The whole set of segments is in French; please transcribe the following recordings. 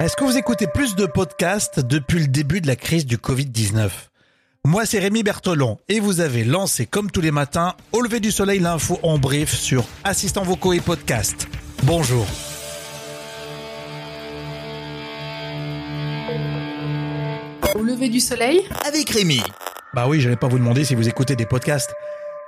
Est-ce que vous écoutez plus de podcasts depuis le début de la crise du Covid-19 Moi, c'est Rémi Bertolon et vous avez lancé, comme tous les matins, au lever du soleil, l'info en brief sur assistants vocaux et podcasts. Bonjour. Au lever du soleil? Avec Rémi. Bah oui, j'allais pas vous demander si vous écoutez des podcasts.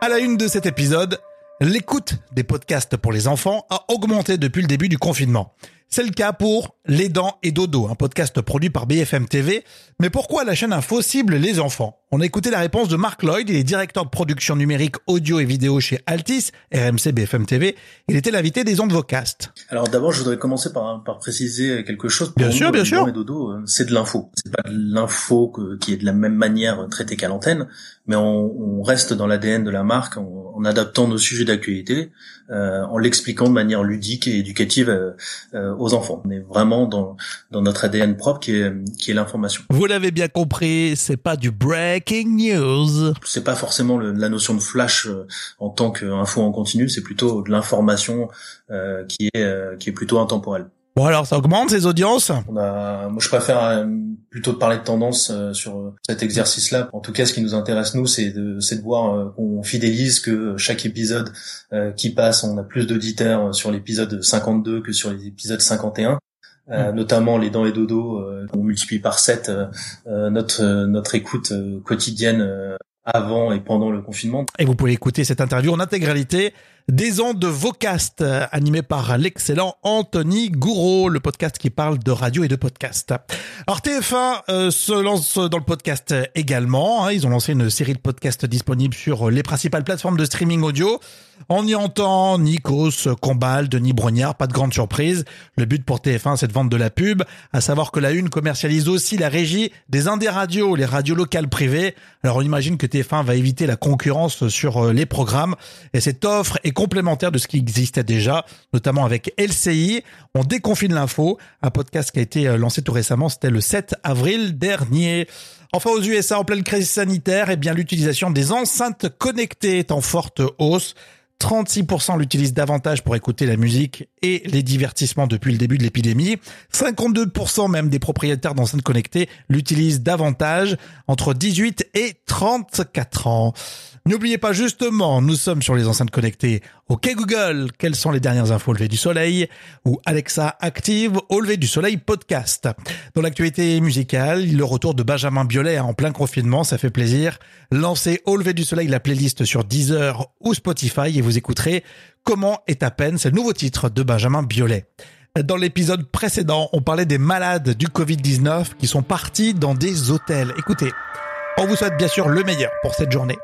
À la une de cet épisode, l'écoute des podcasts pour les enfants a augmenté depuis le début du confinement. C'est le cas pour Les Dents et Dodo, un podcast produit par BFM TV. Mais pourquoi la chaîne Info cible les enfants? On a écouté la réponse de Marc Lloyd, il est directeur de production numérique audio et vidéo chez Altis, RMC BFM TV. Il était l'invité des ondes Vocast. Alors d'abord, je voudrais commencer par, par préciser quelque chose. Pour bien sûr, bien les sûr. Dents et Dodo, euh, c'est de l'info. C'est pas de l'info qui est de la même manière traitée qu'à l'antenne, mais on, on, reste dans l'ADN de la marque en, en adaptant nos sujets d'actualité, euh, en l'expliquant de manière ludique et éducative euh, euh, aux enfants. On est vraiment dans, dans notre ADN propre qui est, qui est l'information. Vous l'avez bien compris, c'est pas du breaking news. C'est pas forcément le, la notion de flash euh, en tant qu'info en continu, c'est plutôt de l'information euh, qui est euh, qui est plutôt intemporelle. Bon alors ça augmente ces audiences? On a, moi je préfère euh, plutôt de parler de tendance euh, sur cet exercice-là. En tout cas, ce qui nous intéresse nous, c'est de, c'est de voir euh, qu'on fidélise que chaque épisode qui passe, on a plus d'auditeurs sur l'épisode 52 que sur l'épisode 51. Euh, notamment les dents et dodo, euh, on multiplie par 7 euh, notre notre écoute quotidienne avant et pendant le confinement. Et vous pouvez écouter cette interview en intégralité des ondes de Vocast, animé par l'excellent Anthony Gouraud, le podcast qui parle de radio et de podcast. Alors TF1 euh, se lance dans le podcast également. Hein, ils ont lancé une série de podcasts disponibles sur les principales plateformes de streaming audio. On y entend Nikos, Combal, Denis Brognard, pas de grande surprise. Le but pour TF1, c'est de vendre de la pub, à savoir que la Une commercialise aussi la régie des indés radios, les radios locales privées. Alors on imagine que TF1 va éviter la concurrence sur les programmes et cette offre est complémentaire de ce qui existait déjà, notamment avec LCI. On déconfine l'info, un podcast qui a été lancé tout récemment, c'était le 7 avril dernier. Enfin, aux USA, en pleine crise sanitaire, eh bien, l'utilisation des enceintes connectées est en forte hausse. 36% l'utilisent davantage pour écouter la musique et les divertissements depuis le début de l'épidémie. 52% même des propriétaires d'enceintes connectées l'utilisent davantage entre 18 et 34 ans. N'oubliez pas justement, nous sommes sur les enceintes connectées. OK Google, quelles sont les dernières infos au lever du soleil Ou Alexa active au lever du soleil podcast? Dans l'actualité musicale, le retour de Benjamin Biolay en plein confinement, ça fait plaisir. Lancez au lever du soleil la playlist sur Deezer ou Spotify et vous écouterez Comment est à peine, c'est le nouveau titre de Benjamin Biolay. Dans l'épisode précédent, on parlait des malades du Covid-19 qui sont partis dans des hôtels. Écoutez, on vous souhaite bien sûr le meilleur pour cette journée.